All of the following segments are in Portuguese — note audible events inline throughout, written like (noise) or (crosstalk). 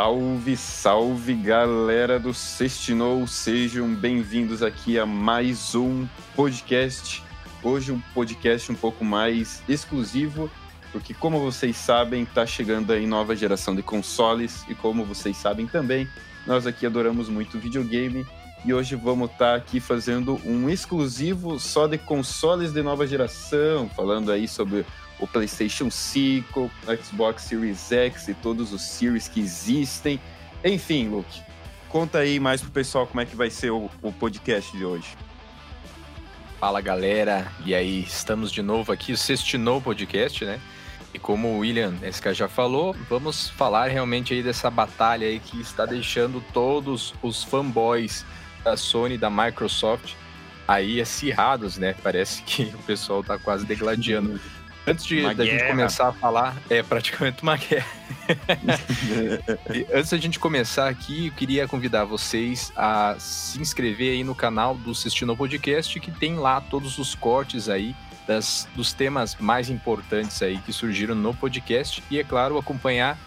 Salve, salve galera do Sextinou, sejam bem-vindos aqui a mais um podcast. Hoje um podcast um pouco mais exclusivo, porque como vocês sabem, está chegando aí nova geração de consoles. E como vocês sabem também, nós aqui adoramos muito videogame. E hoje vamos estar tá aqui fazendo um exclusivo só de consoles de nova geração, falando aí sobre o PlayStation 5, o Xbox Series X e todos os Series que existem. Enfim, Luke, conta aí mais pro pessoal como é que vai ser o, o podcast de hoje. Fala galera, e aí, estamos de novo aqui, o Sextinou Podcast, né? E como o William SK já falou, vamos falar realmente aí dessa batalha aí que está deixando todos os fanboys da Sony, da Microsoft aí acirrados, né? Parece que o pessoal tá quase degladiando. (laughs) Antes de da gente começar a falar, é praticamente uma (laughs) guerra. antes da gente começar aqui, eu queria convidar vocês a se inscrever aí no canal do Sistino Podcast, que tem lá todos os cortes aí das, dos temas mais importantes aí que surgiram no podcast. E, é claro, acompanhar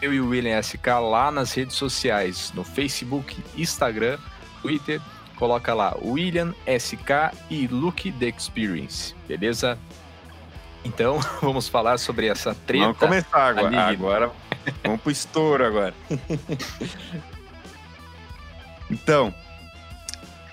eu e o William SK lá nas redes sociais, no Facebook, Instagram, Twitter. Coloca lá William SK e Luke The Experience, beleza? Então, (laughs) vamos falar sobre essa treta. Vamos começar agora. Agora, vamos pro estouro agora. (laughs) então,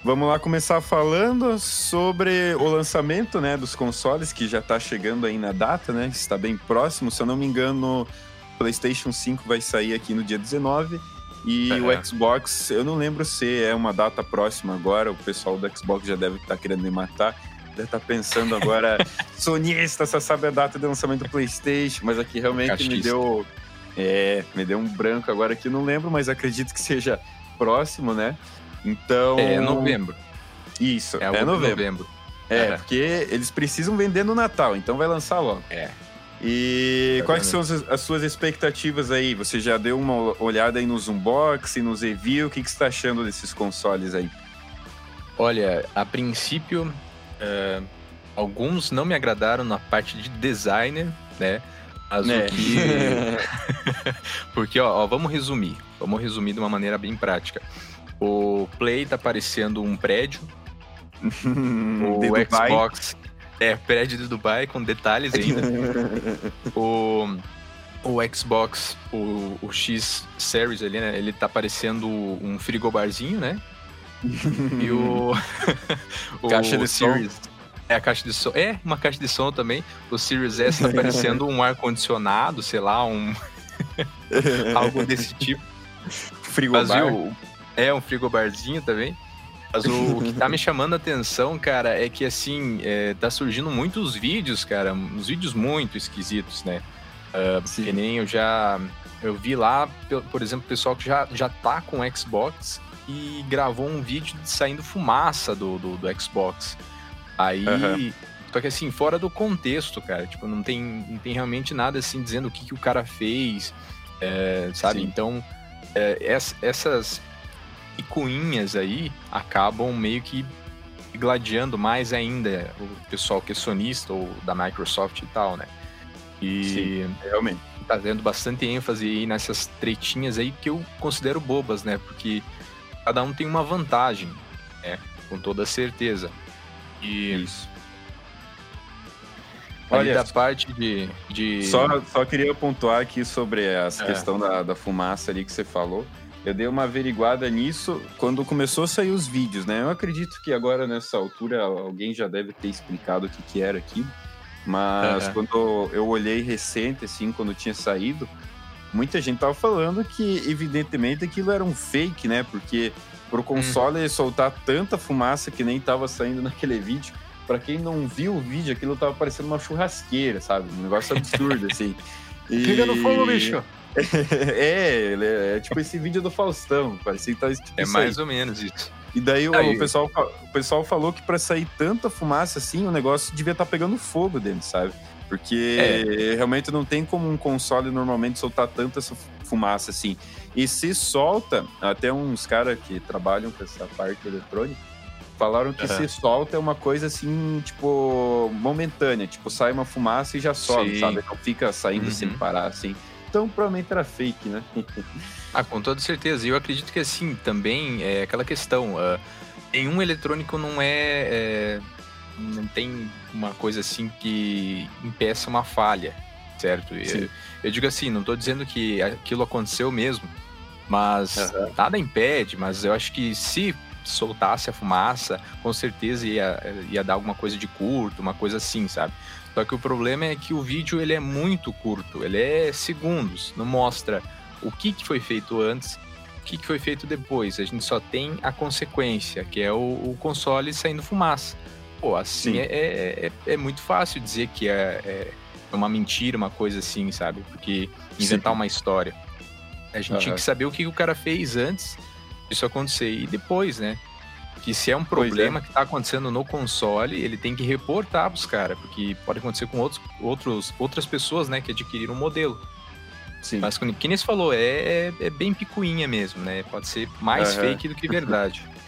vamos lá começar falando sobre o lançamento, né, dos consoles que já está chegando aí na data, né? Está bem próximo, se eu não me engano, o PlayStation 5 vai sair aqui no dia 19 e uhum. o Xbox, eu não lembro se é uma data próxima agora, o pessoal do Xbox já deve estar tá querendo me matar deve estar tá pensando agora, (laughs) sonista, só sabe a data de lançamento do PlayStation, mas aqui realmente me deu. É, me deu um branco agora que não lembro, mas acredito que seja próximo, né? Então. É novembro. Isso, é, é novembro. novembro. É, porque eles precisam vender no Natal, então vai lançar logo. É. E tá quais são as, as, suas expectativas aí? Você já deu uma olhada aí nos unboxing, nos review? O que, que você está achando desses consoles aí? Olha, a princípio Uh, alguns não me agradaram na parte de designer, né? Mas é. o que. Porque, ó, ó, vamos resumir. Vamos resumir de uma maneira bem prática. O Play tá parecendo um prédio. (laughs) o Xbox. É, prédio de Dubai com detalhes ainda. (laughs) o, o Xbox, o, o X Series ali, né? Ele tá parecendo um frigobarzinho, né? E o. (laughs) o caixa de Series. som. É a caixa de som. É, uma caixa de som também. O Series S tá (laughs) parecendo um ar-condicionado, sei lá, um. (laughs) Algo desse tipo. Frigobar. É, um frigobarzinho também. Mas o, o, que tá me chamando a atenção, cara, é que assim, é, tá surgindo muitos vídeos, cara, uns vídeos muito esquisitos, né? Uh, que nem eu já. Eu vi lá, por exemplo, pessoal que já, já tá com Xbox e gravou um vídeo saindo fumaça do, do, do Xbox. Aí. Uhum. Só que assim, fora do contexto, cara. Tipo, não tem, não tem realmente nada assim dizendo o que, que o cara fez, é, sabe? Sim. Então, é, essas picuinhas aí acabam meio que gladiando mais ainda o pessoal que é sonista ou da Microsoft e tal, né? E Sim, realmente. Tá dando bastante ênfase aí nessas tretinhas aí que eu considero bobas, né? Porque cada um tem uma vantagem, né? Com toda certeza. E. Isso. Olha, da parte de. de... Só, só queria pontuar aqui sobre essa é. questão da, da fumaça ali que você falou. Eu dei uma averiguada nisso quando começou a sair os vídeos, né? Eu acredito que agora, nessa altura, alguém já deve ter explicado o que, que era aquilo. Mas uhum. quando eu olhei recente, assim, quando tinha saído, muita gente tava falando que, evidentemente, aquilo era um fake, né? Porque pro console hum. soltar tanta fumaça que nem tava saindo (laughs) naquele vídeo. Para quem não viu o vídeo, aquilo tava parecendo uma churrasqueira, sabe? Um negócio absurdo, (laughs) assim. E... Fica no fogo, bicho! (laughs) é, é, é, tipo esse vídeo do Faustão, parecia que tá tipo É mais aí. ou menos isso. E daí o, o, pessoal, o pessoal falou que para sair tanta fumaça assim, o negócio devia estar tá pegando fogo dentro, sabe? Porque é. realmente não tem como um console normalmente soltar tanta fumaça assim. E se solta, até uns caras que trabalham com essa parte eletrônica falaram que uhum. se solta é uma coisa assim, tipo, momentânea. Tipo, sai uma fumaça e já sobe, Sim. sabe? Não fica saindo uhum. sem parar, assim. então provavelmente era fake, né? (laughs) ah, com toda certeza. E eu acredito que assim, também é aquela questão. Uh, nenhum eletrônico não é, é. Não tem uma coisa assim que impeça uma falha, certo? Eu, eu, digo assim, não estou dizendo que aquilo aconteceu mesmo, mas uhum. nada impede, mas eu acho que se soltasse a fumaça, com certeza ia, ia dar alguma coisa de curto, uma coisa assim, sabe? Só que o problema é que o vídeo ele é muito curto, ele é segundos, não mostra o que, que foi feito antes, o que, que foi feito depois. A gente só tem a consequência, que é o, o console saindo fumaça. Pô, assim é, é, é, é, muito fácil dizer que é, é, uma mentira, uma coisa assim, sabe? Porque inventar Sim. uma história. A gente uhum. tinha que saber o que o cara fez antes disso acontecer e depois, né? Que se é um é. problema que está acontecendo no console, ele tem que reportar pros caras, porque pode acontecer com outros, outros, outras pessoas, né, que adquiriram o um modelo. Sim. Mas, como você falou, é, é, é, bem picuinha mesmo, né? Pode ser mais uhum. fake do que verdade. (laughs)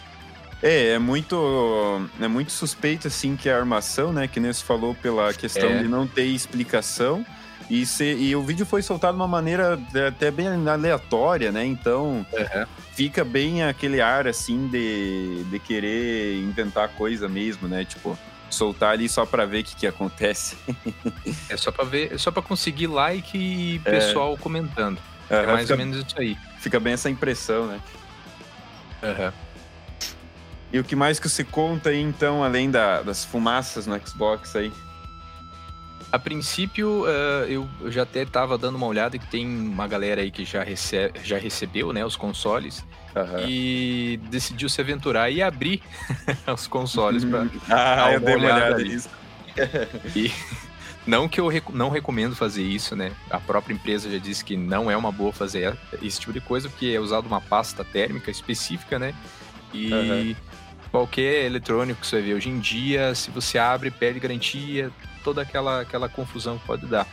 É, é muito, é muito suspeito, assim, que a armação, né, que nem você falou, pela questão é. de não ter explicação, e, se, e o vídeo foi soltado de uma maneira até bem aleatória, né? Então uhum. fica bem aquele ar assim de, de querer inventar coisa mesmo, né? Tipo, soltar ali só para ver o que, que acontece. é só para ver, é só para conseguir like e é. pessoal é. comentando. Uhum, é mais fica, ou menos isso aí. Fica bem essa impressão, né? Uhum. E o que mais que você conta aí, então, além da, das fumaças no Xbox aí? A princípio, uh, eu, já até estava dando uma olhada que tem uma galera aí que já, recebe, já recebeu né, os consoles uhum. e decidiu se aventurar e abrir (laughs) os consoles para ah, eu dei uma olhada, olhada nisso. (laughs) e não que eu rec não recomendo fazer isso, né? A própria empresa já disse que não é uma boa fazer esse tipo de coisa, porque é usado uma pasta térmica específica, né? E uhum. Qualquer eletrônico que você vê hoje em dia, se você abre, perde garantia, toda aquela, aquela confusão que pode dar.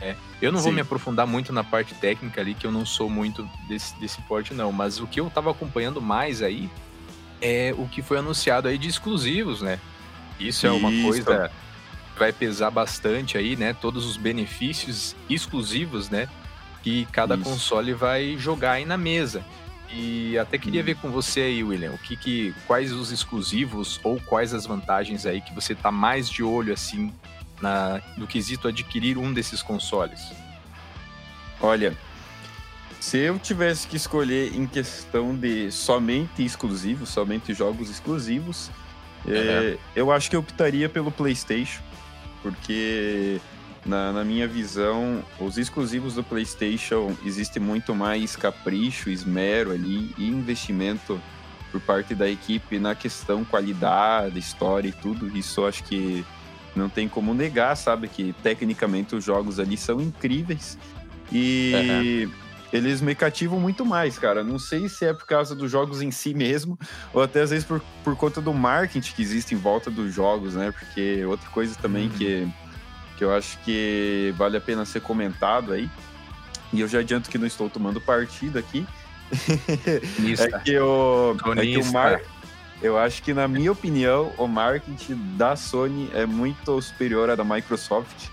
É, eu não Sim. vou me aprofundar muito na parte técnica ali, que eu não sou muito desse, desse porte, não. Mas o que eu tava acompanhando mais aí é o que foi anunciado aí de exclusivos, né? Isso é uma Isso. coisa que vai pesar bastante aí, né? Todos os benefícios exclusivos, né? Que cada Isso. console vai jogar aí na mesa. E até queria ver com você aí, William, o que, que quais os exclusivos ou quais as vantagens aí que você tá mais de olho assim na, no quesito adquirir um desses consoles? Olha, se eu tivesse que escolher em questão de somente exclusivos, somente jogos exclusivos, é, eu acho que eu optaria pelo PlayStation, porque na, na, minha visão, os exclusivos do PlayStation existe muito mais capricho, esmero ali e investimento por parte da equipe na questão qualidade, história e tudo. Isso acho que não tem como negar, sabe? Que tecnicamente os jogos ali são incríveis. E uhum. eles me cativam muito mais, cara. Não sei se é por causa dos jogos em si mesmo, ou até às vezes por, por conta do marketing que existe em volta dos jogos, né? Porque outra coisa também uhum. que, que eu acho que vale a pena ser comentado aí, e eu já adianto que não estou tomando partido aqui. (laughs) é que o, é que o mar, eu acho que, na minha opinião, o marketing da Sony é muito superior à da Microsoft.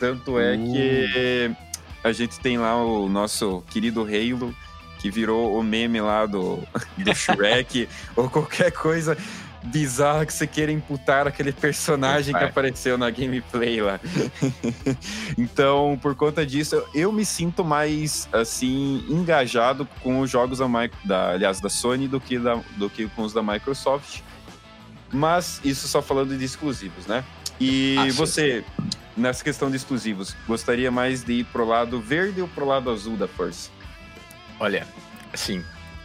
Tanto é uh. que a gente tem lá o nosso querido Halo, que virou o meme lá do, do Shrek, (laughs) ou qualquer coisa bizarra que você queira imputar aquele personagem que apareceu na gameplay lá. (laughs) então, por conta disso, eu me sinto mais, assim, engajado com os jogos da, da aliás, da Sony do que, da, do que com os da Microsoft. Mas isso só falando de exclusivos, né? E ah, você, nessa questão de exclusivos, gostaria mais de ir pro lado verde ou pro lado azul da Force? Olha, assim,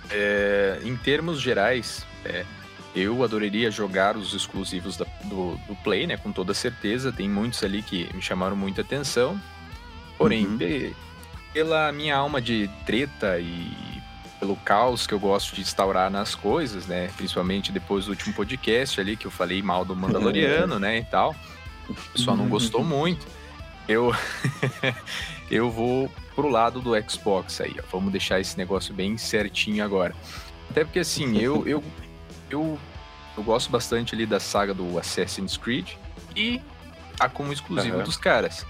é, em termos gerais, é, eu adoraria jogar os exclusivos da, do, do Play, né? Com toda certeza. Tem muitos ali que me chamaram muita atenção. Porém, uhum. pela minha alma de treta e pelo caos que eu gosto de instaurar nas coisas, né? Principalmente depois do último podcast ali que eu falei mal do Mandaloriano, (laughs) né? E tal. O pessoal não gostou muito. Eu, (laughs) eu vou pro lado do Xbox aí, ó. Vamos deixar esse negócio bem certinho agora. Até porque assim, eu, eu eu, eu gosto bastante ali da saga do Assassin's Creed e tá como exclusivo uhum. dos caras.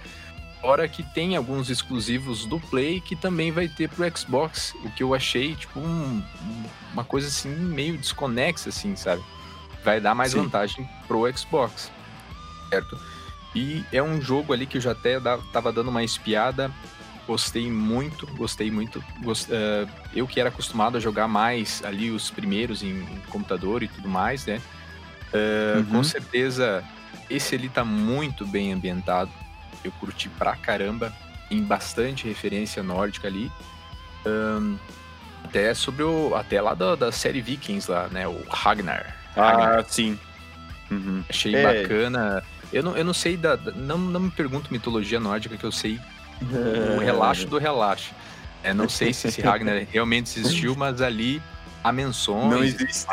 Fora que tem alguns exclusivos do Play que também vai ter pro Xbox, o que eu achei, tipo, um, uma coisa assim, meio desconexa, assim, sabe? Vai dar mais Sim. vantagem pro Xbox, certo? E é um jogo ali que eu já até tava dando uma espiada, gostei muito, gostei muito. Gost, uh, eu que era acostumado a jogar mais ali os primeiros em, em computador e tudo mais, né? Uh, uhum. Com certeza, esse ali tá muito bem ambientado eu curti pra caramba, em bastante referência nórdica ali. Um, até sobre o. Até lá da, da série Vikings lá, né? O Ragnar. Ah, Ragnar. sim. Uhum. Achei é. bacana. Eu não, eu não sei da. Não, não me pergunto mitologia nórdica, que eu sei o (laughs) relaxo do relaxo. É, não sei se esse Ragnar (laughs) realmente existiu, mas ali há menções. Não existe.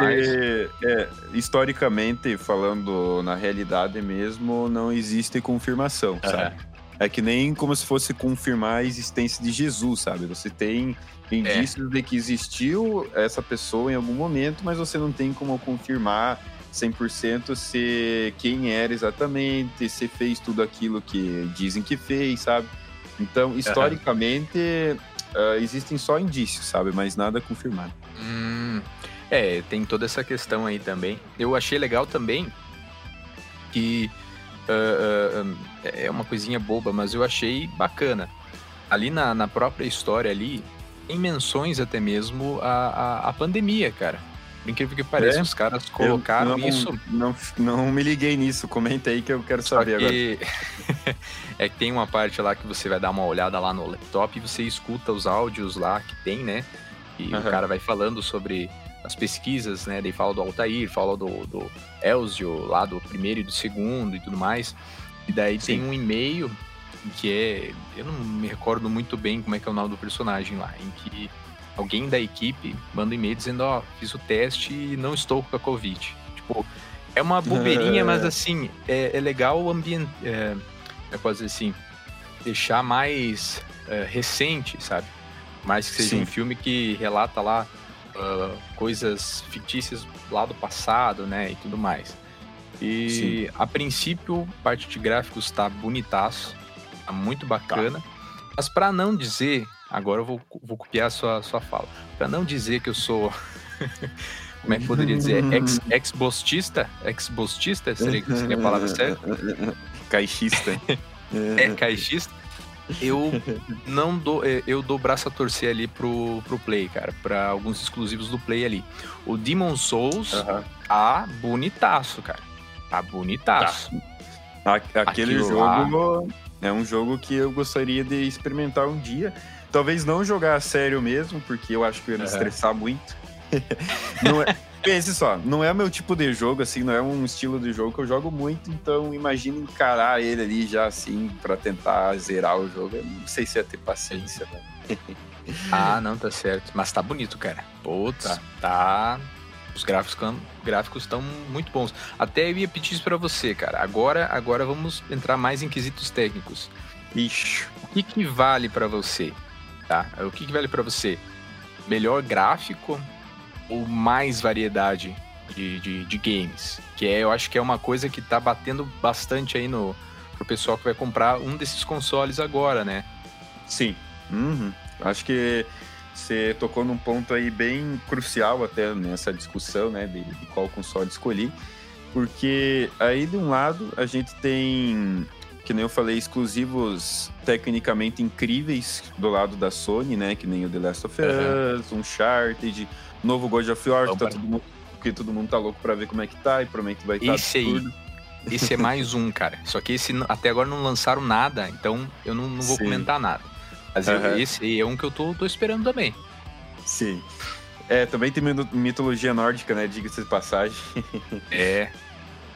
É, historicamente, falando na realidade mesmo, não existe confirmação, é. sabe? É que nem como se fosse confirmar a existência de Jesus, sabe? Você tem indícios é. de que existiu essa pessoa em algum momento, mas você não tem como confirmar 100% se quem era exatamente, se fez tudo aquilo que dizem que fez, sabe? Então, historicamente, uhum. uh, existem só indícios, sabe? Mas nada confirmado. Hum, é, tem toda essa questão aí também. Eu achei legal também que uh, uh, é uma coisinha boba, mas eu achei bacana. Ali na, na própria história ali, tem menções até mesmo a, a, a pandemia, cara. Incrível que pareça, é? os caras colocaram não, isso. Não, não me liguei nisso, comenta aí que eu quero saber que... agora. (laughs) é que tem uma parte lá que você vai dar uma olhada lá no laptop e você escuta os áudios lá que tem, né? E uhum. o cara vai falando sobre as pesquisas, né? Daí fala do Altair, fala do, do Elzio, lá do primeiro e do segundo e tudo mais. E daí Sim. tem um e-mail que é. Eu não me recordo muito bem como é que é o nome do personagem lá, em que alguém da equipe manda um e-mail dizendo, ó, oh, fiz o teste e não estou com a Covid. Tipo, é uma bobeirinha, (laughs) mas assim, é, é legal o ambiente. É, é quase assim, deixar mais é, recente, sabe? Mais que seja Sim. um filme que relata lá uh, coisas fictícias lá do passado, né? E tudo mais. E Sim. a princípio, parte de gráficos está bonitaço, tá muito bacana. Tá. Mas para não dizer, agora eu vou, vou copiar a sua, sua fala, para não dizer que eu sou. (laughs) como é que poderia dizer? Ex, ex-bostista? Ex-bostista? Seria, seria a palavra certa? Caixista. é, caixista eu não dou, é, eu dou braço a torcer ali pro, pro Play, cara, para alguns exclusivos do Play ali. O Demon Souls uhum. tá bonitaço, cara. Tá bonitaço. Tá. Aquele Aquilo jogo lá... é um jogo que eu gostaria de experimentar um dia. Talvez não jogar a sério mesmo, porque eu acho que eu ia me uhum. estressar muito. (laughs) não é, Pense só, não é meu tipo de jogo, assim, não é um estilo de jogo que eu jogo muito, então imagina encarar ele ali já assim para tentar zerar o jogo. Eu não sei se ia ter paciência, né? ah, não, tá certo. Mas tá bonito, cara. Putz, tá. tá... Os gráficos gráficos estão muito bons. Até eu ia pedir isso pra você, cara. Agora, agora vamos entrar mais em quesitos técnicos. Ixi, o que, que vale para você? Tá? O que, que vale para você? Melhor gráfico ou mais variedade de, de, de, games. Que é, eu acho que é uma coisa que tá batendo bastante aí no pro pessoal que vai comprar um desses consoles agora, né? Sim. Uhum. Acho que você tocou num ponto aí bem crucial até nessa discussão, né, de, de qual console escolhi, porque aí de um lado a gente tem que nem eu falei, exclusivos tecnicamente incríveis do lado da Sony, né? Que nem o The Last of Us, uhum. Uncharted, novo God of War, que, tá todo mundo, que todo mundo tá louco pra ver como é que tá e promete que vai estar. Tá esse aí. Esse é mais um, cara. Só que esse até agora não lançaram nada, então eu não, não vou Sim. comentar nada. Mas uhum. esse aí é um que eu tô, tô esperando também. Sim. É, também tem mitologia nórdica, né? Diga-se de passagem. (laughs) É.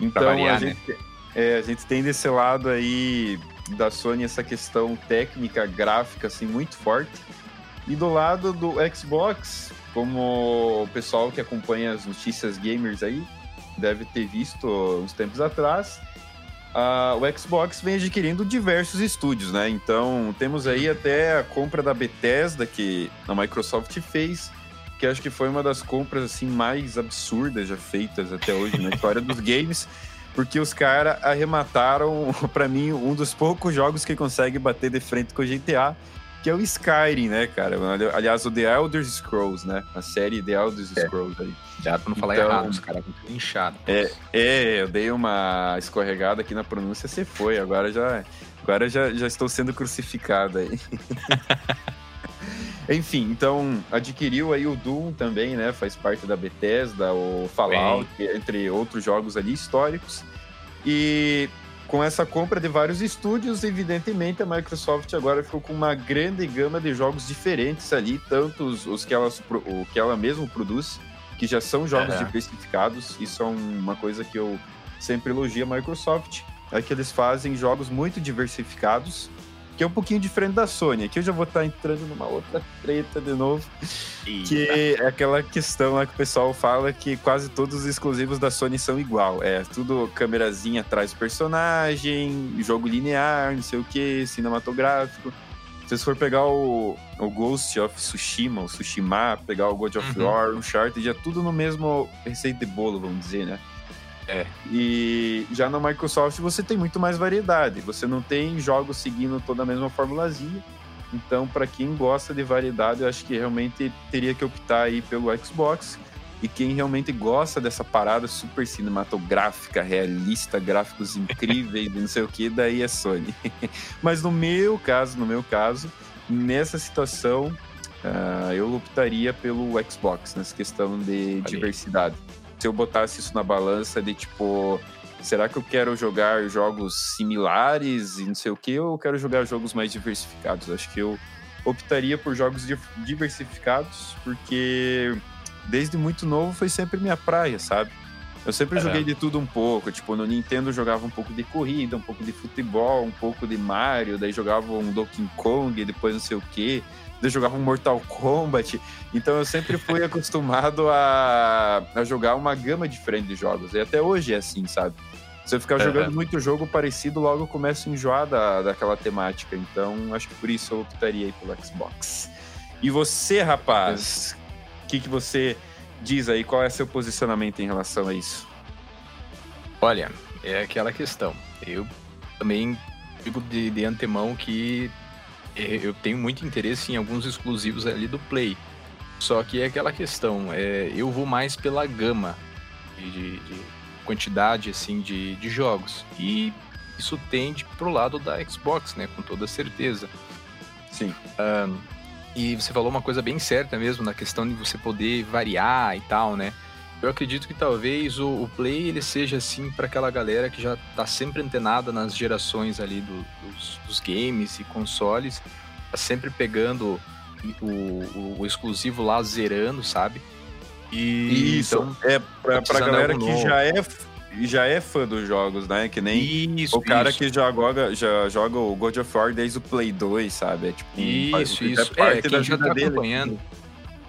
então variar, a, gente, né? é, a gente tem desse lado aí da Sony essa questão técnica, gráfica, assim, muito forte. E do lado do Xbox, como o pessoal que acompanha as notícias gamers aí deve ter visto uns tempos atrás, uh, o Xbox vem adquirindo diversos estúdios, né? Então temos aí até a compra da Bethesda que a Microsoft fez, que acho que foi uma das compras assim mais absurdas já feitas até hoje na história dos (laughs) games. porque os caras arremataram, (laughs) para mim, um dos poucos jogos que consegue bater de frente com o GTA, que é o Skyrim, né, cara? Aliás, o The Elder Scrolls, né? A série The Elder é. Scrolls aí. Já pra não falar então, errado, os caras muito inchados. É, é, eu dei uma escorregada aqui na pronúncia, você foi. Agora já, agora já, já estou sendo crucificado aí. (laughs) Enfim, então adquiriu aí o Doom também, né? Faz parte da Bethesda, o Fallout, Bem. entre outros jogos ali históricos. E com essa compra de vários estúdios, evidentemente a Microsoft agora ficou com uma grande gama de jogos diferentes ali, tanto os, os que, ela, o que ela mesma produz, que já são jogos diversificados. Isso é uma coisa que eu sempre elogio a Microsoft, é que eles fazem jogos muito diversificados que é um pouquinho diferente da Sony. Aqui eu já vou estar entrando numa outra treta de novo, Eita. que é aquela questão lá que o pessoal fala que quase todos os exclusivos da Sony são igual. É tudo câmerazinha atrás do personagem, jogo linear, não sei o que, cinematográfico. Se você for pegar o, o Ghost of Tsushima, o Tsushima, pegar o God of uhum. War, o Uncharted, é tudo no mesmo receita de bolo, vamos dizer, né? É. E já na Microsoft você tem muito mais variedade. Você não tem jogos seguindo toda a mesma formulazinha. Então, para quem gosta de variedade, eu acho que realmente teria que optar aí pelo Xbox. E quem realmente gosta dessa parada super cinematográfica, realista, gráficos incríveis, não sei o que, daí é Sony. (laughs) Mas no meu caso, no meu caso, nessa situação, uh, eu optaria pelo Xbox, nessa questão de diversidade se eu botasse isso na balança de tipo, será que eu quero jogar jogos similares e não sei o que, ou eu quero jogar jogos mais diversificados? Acho que eu optaria por jogos diversificados, porque desde muito novo foi sempre minha praia, sabe? Eu sempre é. joguei de tudo um pouco. Tipo, no Nintendo eu jogava um pouco de corrida, um pouco de futebol, um pouco de Mario, daí jogava um Donkey Kong, depois não sei o quê eu jogava um Mortal Kombat. Então eu sempre fui (laughs) acostumado a, a jogar uma gama diferente de jogos. E até hoje é assim, sabe? Se eu ficar jogando muito jogo parecido, logo eu começo a enjoar da, daquela temática. Então, acho que por isso eu optaria aí pelo Xbox. E você, rapaz, o que, que você diz aí? Qual é seu posicionamento em relação a isso? Olha, é aquela questão. Eu também digo de, de antemão que é, eu tenho muito interesse em alguns exclusivos ali do Play. Só que é aquela questão, é, eu vou mais pela gama de, de quantidade assim de, de, jogos. E isso tende pro lado da Xbox, né? Com toda certeza. Sim. Um, e você falou uma coisa bem certa mesmo, na questão de você poder variar e tal, né? Eu acredito que talvez o, o Play ele seja assim para aquela galera que já está sempre antenada nas gerações ali do, dos, dos, games e consoles, tá sempre pegando o, o, o, exclusivo lá zerando, sabe? E isso então, é para pra galera que já é já é fã dos jogos, né? Que nem isso, o cara isso. que já joga, já joga o God of War desde o Play 2, sabe? É tipo, isso, isso. É, quem já tá acompanhando.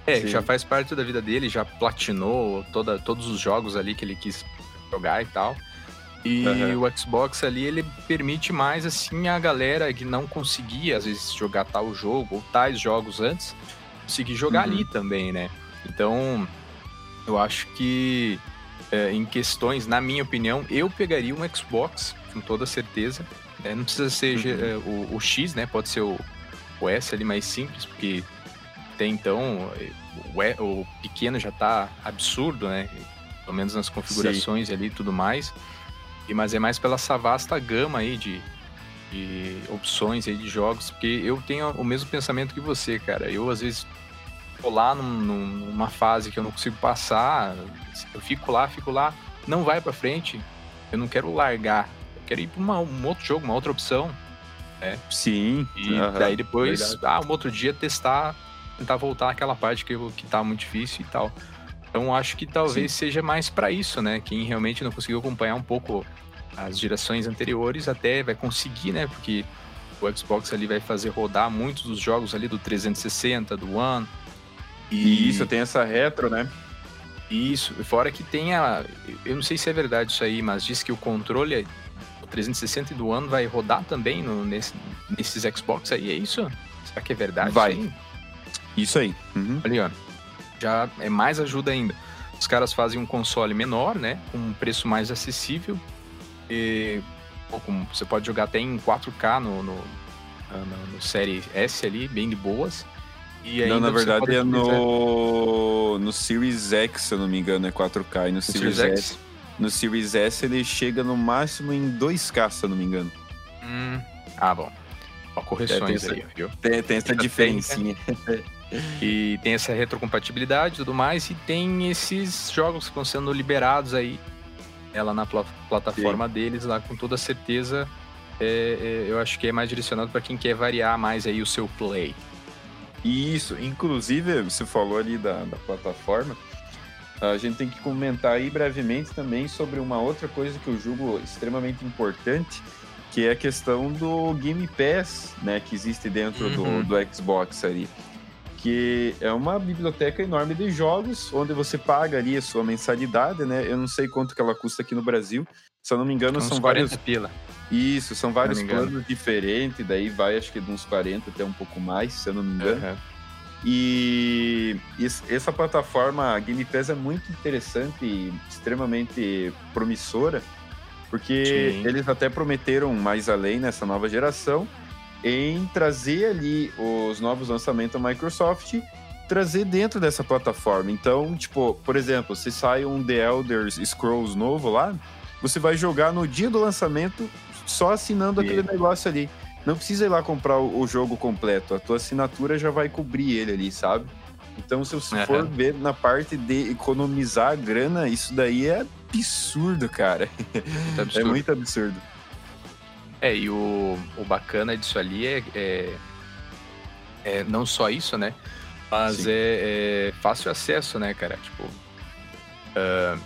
É, Sim. já faz parte da vida dele, já platinou toda, todos os jogos ali que ele quis jogar e tal. E uhum. o Xbox ali, ele permite mais, assim, a galera que não conseguia, às vezes, jogar tal jogo ou tais jogos antes, conseguir jogar uhum. ali também, né? Então, eu acho que, é, em questões, na minha opinião, eu pegaria um Xbox, com toda certeza. É, não precisa ser uhum. o, o, X, né? Pode ser o, o S ali mais simples, porque até então o, o pequeno já está absurdo, né? Pelo menos nas configurações Sim. ali e tudo mais. E, mas é mais pela essa vasta gama aí de, de opções aí de jogos, porque eu tenho o mesmo pensamento que você, cara. Eu às vezes tô lá num, numa fase que eu não consigo passar, eu fico lá, fico lá, não vai para frente, eu não quero largar, eu quero ir para um outro jogo, uma outra opção, né? Sim. E uhum, daí depois, verdade. ah, um outro dia testar tentar voltar àquela parte que, que tá muito difícil e tal. Então acho que talvez Sim. seja mais para isso, né? Quem realmente não conseguiu acompanhar um pouco as gerações anteriores até vai conseguir, né? Porque o Xbox ali vai fazer rodar muitos dos jogos ali do 360, do One. E isso, tem essa retro, né? Isso, fora que tem a. Eu não sei se é verdade isso aí, mas diz que o controle do 360 e do One vai rodar também no, nesse, nesses Xbox aí, é isso? Será que é verdade? Vai. Isso aí. Uhum. Ali, ó. Já é mais ajuda ainda. Os caras fazem um console menor, né? Com um preço mais acessível. E, você pode jogar até em 4K no, no, no, no Série S ali, bem de boas. E não, na verdade é no, no Series X, se eu não me engano, é 4K. E no, no Series, Series S, no Series S ele chega no máximo em 2K, se eu não me engano. Hum. Ah, bom. Ó, correções é, tem aí, viu? Tem, tem essa diferencinha. (laughs) e tem essa retrocompatibilidade e tudo mais, e tem esses jogos que estão sendo liberados aí ela na pl plataforma Sim. deles lá com toda certeza é, é, eu acho que é mais direcionado para quem quer variar mais aí o seu play isso inclusive você falou ali da, da plataforma a gente tem que comentar aí brevemente também sobre uma outra coisa que eu julgo extremamente importante que é a questão do Game Pass né que existe dentro uhum. do, do Xbox ali que é uma biblioteca enorme de jogos, onde você paga ali a sua mensalidade, né? Eu não sei quanto que ela custa aqui no Brasil. Se eu não me engano, são 40 vários. pila. Isso, são vários planos diferentes, daí vai acho que de uns 40 até um pouco mais, se eu não me engano. Uhum. E essa plataforma Game Pass é muito interessante e extremamente promissora, porque Sim. eles até prometeram mais além nessa nova geração em trazer ali os novos lançamentos da Microsoft trazer dentro dessa plataforma. Então, tipo, por exemplo, se sai um The Elder Scrolls novo lá, você vai jogar no dia do lançamento só assinando aquele negócio ali. Não precisa ir lá comprar o, jogo completo, a tua assinatura já vai cobrir ele ali, sabe? Então, se você uhum. for ver na parte de economizar grana, isso daí é absurdo, cara. (laughs) Muito absurdo. É muito absurdo. É, e o, o bacana disso ali é, é, é não só isso, né? Mas é, é, fácil acesso, né, cara? Tipo, uh,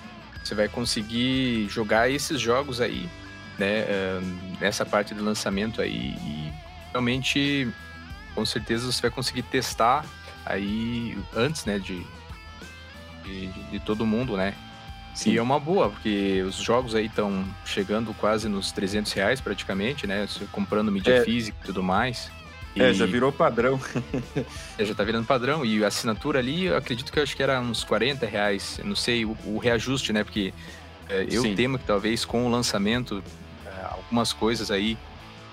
você vai conseguir jogar esses jogos aí, né? Uh, nessa parte do lançamento aí. E realmente, com certeza, você vai conseguir testar aí antes, né? De, de, de todo mundo, né? Sim. E é uma boa, porque os jogos aí estão chegando quase nos 300 reais praticamente, né? Você comprando mídia é. física e tudo mais. E... É, já virou padrão. (laughs) é, já tá virando padrão. E a assinatura ali, eu acredito que eu acho que era uns 40 reais. Não sei, o, o reajuste, né? Porque é, eu Sim. temo que talvez com o lançamento, é, algumas coisas aí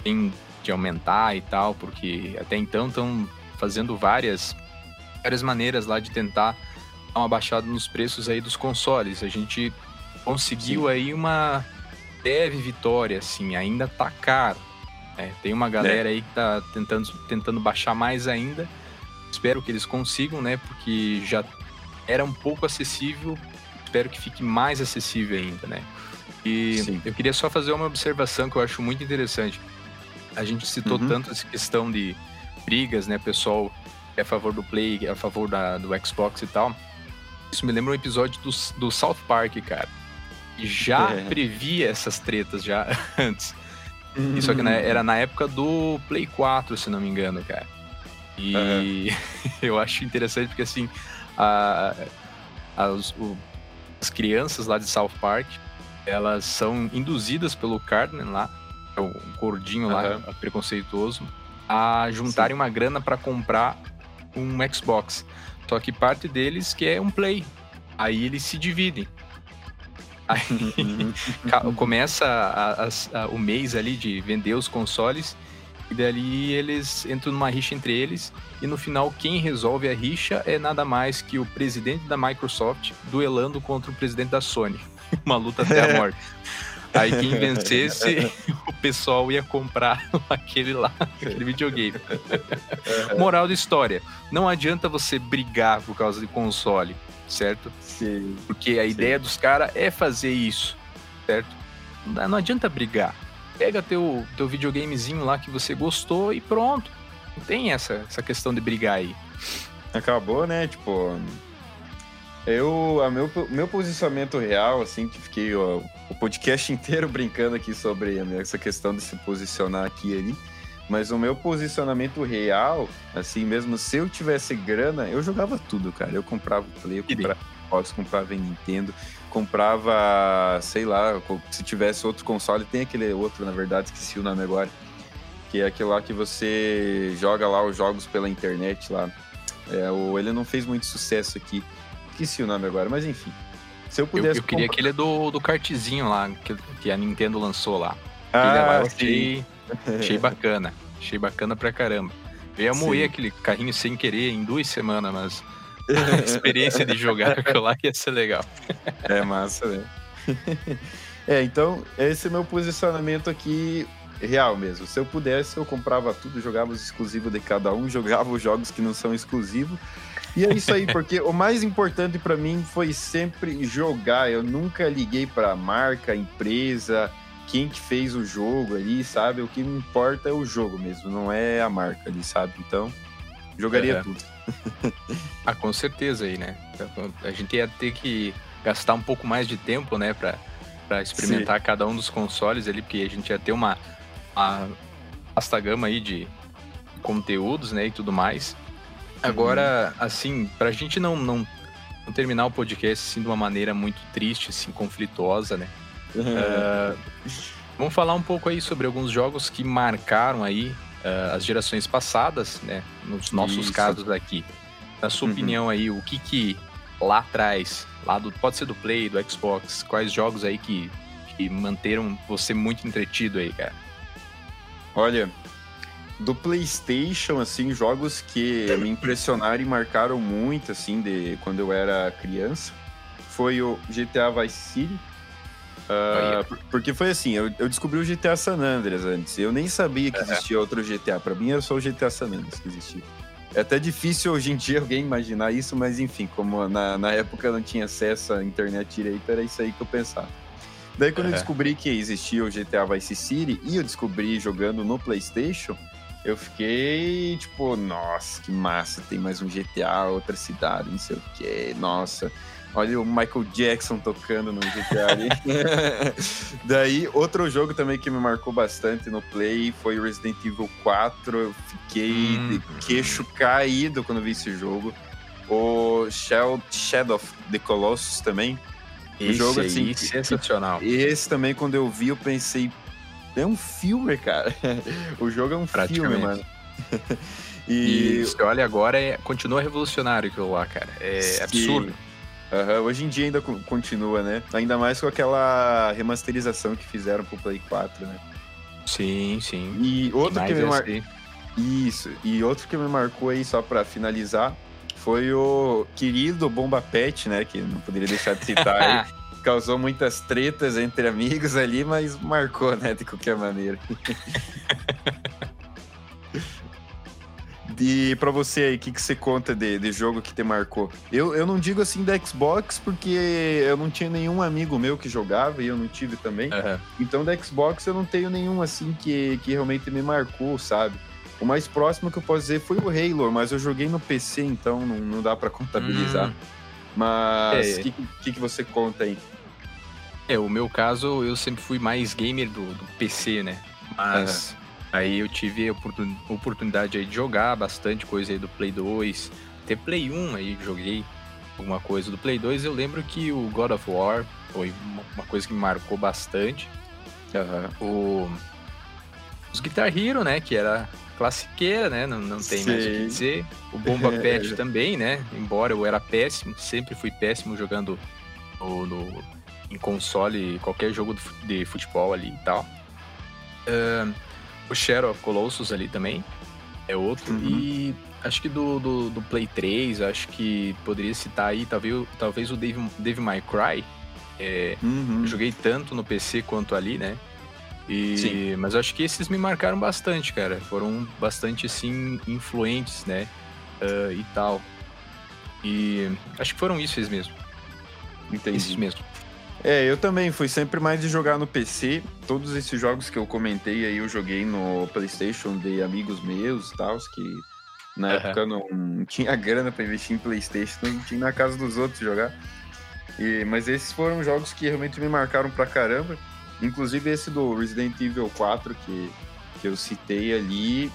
tem que aumentar e tal, porque até então estão fazendo várias, várias maneiras lá de tentar dar uma baixada nos preços aí dos consoles. A gente conseguiu Sim. aí uma leve vitória, assim, ainda tá caro. É, tem uma galera é. aí que tá tentando, tentando baixar mais ainda. Espero que eles consigam, né? Porque já era um pouco acessível. Espero que fique mais acessível ainda, né? E Sim. eu queria só fazer uma observação que eu acho muito interessante. A gente citou uhum. tanto essa questão de brigas, né? Pessoal é a favor do Play, é a favor da, do Xbox e tal. Isso me lembra um episódio do, do South Park, cara. E já é. previa essas tretas já (laughs) antes. Uhum. Isso aqui né, era na época do Play 4, se não me engano, cara. E uhum. (laughs) eu acho interessante porque assim, a, as, o, as crianças lá de South Park, elas são induzidas pelo Cartman lá, é o gordinho lá, uhum. preconceituoso, a juntarem Sim. uma grana para comprar um Xbox. Só que parte deles que é um play. Aí eles se dividem. Aí (laughs) começa a, a, a, o mês ali de vender os consoles e dali eles entram numa rixa entre eles e no final quem resolve a rixa é nada mais que o presidente da Microsoft duelando contra o presidente da Sony. (laughs) Uma luta até a morte. Aí quem (laughs) vencesse, o pessoal ia comprar (laughs) aquele lá, aquele videogame. Moral da história: não adianta você brigar por causa de console, certo? Sim. Porque a Sim. ideia dos caras é fazer isso, certo? Não adianta brigar. Pega teu, teu videogamezinho lá que você gostou e pronto. Não tem essa, essa questão de brigar aí. Acabou, né? Tipo, eu, a meu, meu posicionamento real, assim, que fiquei ó, o podcast (laughs) inteiro brincando aqui sobre essa questão de se posicionar aqui e ali. Mas o meu posicionamento real, assim, mesmo se eu tivesse grana, eu jogava tudo, cara. Eu comprava Play, eu comprava Xbox, comprava Nintendo, comprava, sei lá, se tivesse outro console, tem aquele outro, na verdade, esqueci o nome agora, que é aquele lá que você joga lá os jogos pela internet lá. É, o, ele não fez muito sucesso aqui. Esqueci o nome agora, mas enfim. Se eu pudesse. Eu, eu queria comprar... aquele do, do kartzinho lá, que, que a Nintendo lançou lá. Ah, lá eu achei, achei bacana. Achei bacana pra caramba. Eu ia moer aquele carrinho sem querer em duas semanas, mas (laughs) a experiência de jogar aquilo lá ia ser legal. É massa, né? (laughs) É, então, esse é meu posicionamento aqui real mesmo. Se eu pudesse, eu comprava tudo, jogava os exclusivos de cada um, (laughs) jogava os jogos que não são exclusivos. E é isso aí, porque o mais importante para mim foi sempre jogar. Eu nunca liguei para marca, empresa, quem que fez o jogo ali, sabe? O que me importa é o jogo mesmo, não é a marca ali, sabe? Então, jogaria é. tudo. (laughs) ah, com certeza aí, né? A gente ia ter que gastar um pouco mais de tempo, né, para para experimentar Sim. cada um dos consoles ali, porque a gente ia ter uma, uma vasta gama aí de conteúdos, né, e tudo mais. Agora, uhum. assim, pra gente não, não, não, terminar o podcast assim de uma maneira muito triste, assim, conflituosa, né? Uh, vamos falar um pouco aí sobre alguns jogos que marcaram aí uh, as gerações passadas, né? Nos nossos Isso. casos aqui. Na sua uhum. opinião aí, o que que lá atrás, lá do, pode ser do Play, do Xbox, quais jogos aí que, que manteram você muito entretido aí, cara? Olha, do PlayStation, assim, jogos que me impressionaram e marcaram muito, assim, de quando eu era criança, foi o GTA Vice City. Uh, porque foi assim, eu, eu, descobri o GTA San Andreas antes. Eu nem sabia que existia outro GTA. Para mim era só o GTA San Andreas que existia. É até difícil hoje em dia alguém imaginar isso, mas enfim, como na, na época eu não tinha acesso à internet direito, era isso aí que eu pensava. Daí quando eu descobri que existia o GTA Vice City e eu descobri jogando no PlayStation, eu fiquei tipo, nossa, que massa, tem mais um GTA, outra cidade, não sei o que, nossa. Olha o Michael Jackson tocando no GTA ali. (laughs) Daí, outro jogo também que me marcou bastante no Play foi Resident Evil 4. Eu fiquei hum. de queixo caído quando vi esse jogo. O Shadow of the Colossus também. Esse o jogo, assim, aí, sensacional. Esse também, quando eu vi, eu pensei, é um filme, cara. (laughs) o jogo é um filme, mano. (laughs) e... e olha, agora é, continua revolucionário aquilo lá, cara. É Sim. absurdo. Uhum, hoje em dia ainda continua, né? Ainda mais com aquela remasterização que fizeram pro Play 4, né? Sim, sim. E outro que, que me marcou. Isso. E outro que me marcou aí, só para finalizar, foi o querido Bomba Pet, né? Que não poderia deixar de citar aí. (laughs) Causou muitas tretas entre amigos ali, mas marcou, né? De qualquer maneira. (laughs) E para você aí, o que, que você conta de, de jogo que te marcou? Eu, eu não digo assim da Xbox, porque eu não tinha nenhum amigo meu que jogava e eu não tive também. Uhum. Então da Xbox eu não tenho nenhum assim que, que realmente me marcou, sabe? O mais próximo que eu posso dizer foi o Halo, mas eu joguei no PC, então não, não dá para contabilizar. Hum. Mas o é. que, que, que você conta aí? É, o meu caso, eu sempre fui mais gamer do, do PC, né? Mas Aí eu tive a oportunidade aí de jogar bastante coisa aí do Play 2, até Play 1 aí joguei alguma coisa do Play 2. Eu lembro que o God of War foi uma coisa que me marcou bastante. Uhum. O... Os Guitar Hero, né, que era classiqueira, né, não, não tem Sim. mais o que dizer. O Bomba (laughs) Pet também, né, embora eu era péssimo, sempre fui péssimo jogando no, no em console, qualquer jogo de futebol ali e tal. Uh, o Shadow of Colossus ali também é outro. Uhum. E acho que do, do, do, Play 3, acho que poderia citar aí talvez, talvez o Dave, Dave My Cry. É, uhum. Joguei tanto no PC quanto ali, né? E, Sim. Mas acho que esses me marcaram bastante, cara. Foram bastante, assim, influentes, né? Uh, e tal. E acho que foram isso mesmo. Entendi. Esses mesmo. É, eu também fui sempre mais de jogar no PC. Todos esses jogos que eu comentei aí eu joguei no PlayStation de amigos meus e tal, que na uhum. época não (laughs) tinha grana para investir em PlayStation, não tinha na casa dos outros jogar. E, mas esses foram jogos que realmente me marcaram pra caramba. Inclusive esse do Resident Evil 4 que, que eu citei ali.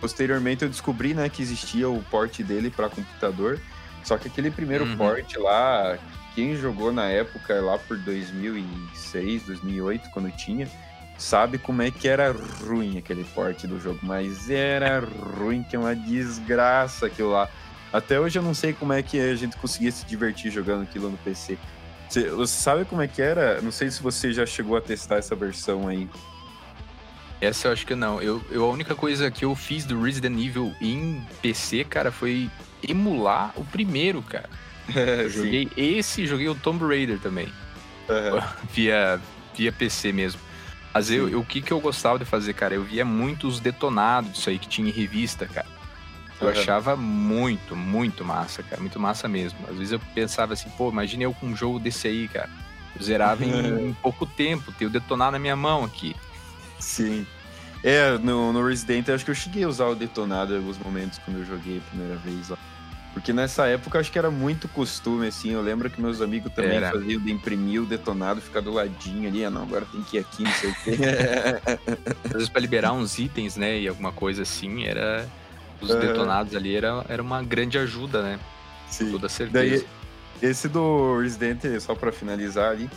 Posteriormente eu descobri né, que existia o port dele para computador. Só que aquele primeiro uhum. port lá, quem jogou na época, lá por 2006, 2008, quando tinha, sabe como é que era ruim aquele porte do jogo, mas era ruim, que é uma desgraça aquilo lá. Até hoje eu não sei como é que a gente conseguia se divertir jogando aquilo no PC. Você, você sabe como é que era? Não sei se você já chegou a testar essa versão aí. Essa eu acho que não. Eu, eu, a única coisa que eu fiz do Resident Evil em PC, cara, foi emular o primeiro, cara. (laughs) eu joguei esse joguei o Tomb Raider também. Uhum. (laughs) via, via PC mesmo. Mas eu, eu, o que, que eu gostava de fazer, cara? Eu via muitos detonados disso aí que tinha em revista, cara. Eu uhum. achava muito, muito massa, cara. Muito massa mesmo. Às vezes eu pensava assim, pô, imagine eu com um jogo desse aí, cara. Eu zerava em, em (laughs) pouco tempo, ter o detonar na minha mão aqui. Sim. É, no, no Resident eu acho que eu cheguei a usar o detonado em alguns momentos quando eu joguei a primeira vez ó. Porque nessa época eu acho que era muito costume, assim. Eu lembro que meus amigos também era. faziam de imprimir o detonado, ficar do ladinho ali. Ah, não, agora tem que ir aqui, não sei o quê. Às vezes pra liberar uns itens, né? E alguma coisa assim, era. Os uhum. detonados ali era, era uma grande ajuda, né? Sim. toda certeza. Daí, esse do Resident, só pra finalizar ali,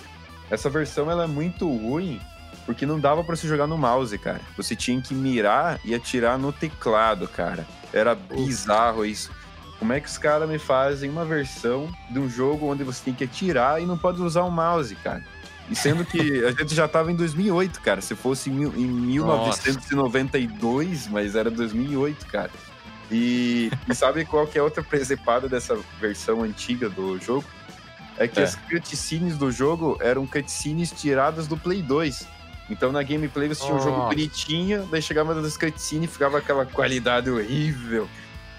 essa versão ela é muito ruim porque não dava para se jogar no mouse, cara. Você tinha que mirar e atirar no teclado, cara. Era bizarro isso. Como é que os caras me fazem uma versão de um jogo onde você tem que atirar e não pode usar o mouse, cara? E sendo que (laughs) a gente já tava em 2008, cara. Se fosse em, em 1992, mas era 2008, cara. E, e sabe qual que é outra presepada dessa versão antiga do jogo? É que é. as cutscenes do jogo eram cutscenes tiradas do Play 2. Então na gameplay você tinha um jogo bonitinho, daí chegava nas cutscenes e ficava aquela qualidade horrível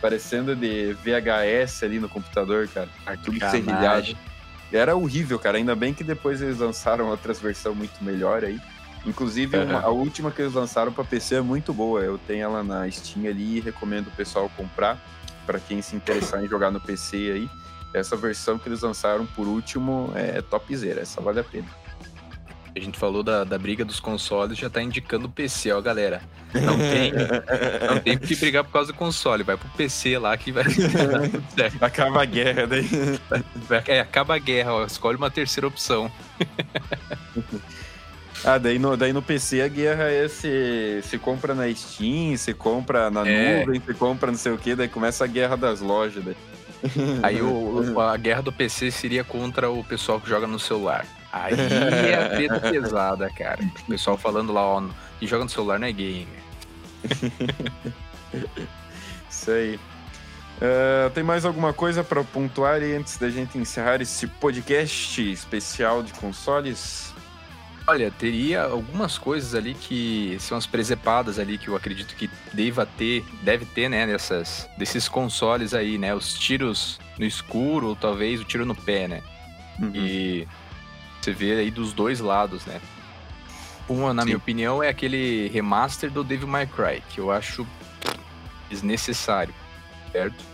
parecendo de VHS ali no computador, cara. Tudo serrilhado. Era horrível, cara. Ainda bem que depois eles lançaram outras versões muito melhor aí. Inclusive, uhum. uma, a última que eles lançaram para PC é muito boa. Eu tenho ela na Steam ali e recomendo o pessoal comprar. para quem se interessar em jogar no PC aí. Essa versão que eles lançaram por último é topzera. Essa vale a pena. A gente falou da, da briga dos consoles, já tá indicando o PC, ó, galera. Não (laughs) tem, não tem que brigar por causa do console, vai pro PC lá que vai (laughs) Acaba a guerra daí. É, acaba a guerra, ó, escolhe uma terceira opção. (laughs) Ah, daí no, daí no PC a guerra é se, se compra na Steam, se compra na é. nuvem, se compra não sei o que, daí começa a guerra das lojas. Daí. Aí o, a guerra do PC seria contra o pessoal que joga no celular. Aí é a treta pesada, cara. O pessoal falando lá, ó, que joga no celular não é game. (laughs) Isso aí. Uh, tem mais alguma coisa para pontuar aí antes da gente encerrar esse podcast especial de consoles? Olha, teria algumas coisas ali que são as presepadas ali que eu acredito que deva ter, deve ter, né, nessas, desses consoles aí, né, os tiros no escuro, ou talvez o tiro no pé, né? Uhum. E você vê aí dos dois lados, né? Uma, na Sim. minha opinião, é aquele remaster do Devil May Cry, que eu acho desnecessário, certo?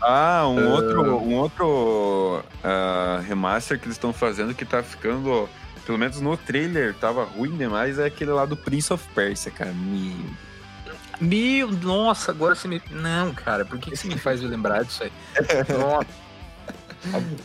Ah, um uh... outro, um outro uh, remaster que eles estão fazendo que tá ficando, pelo menos no trailer, tava ruim demais, é aquele lá do Prince of Persia, cara. Meu, Meu nossa, agora você me. Não, cara, por que você me faz lembrar disso aí? (laughs) Nossa.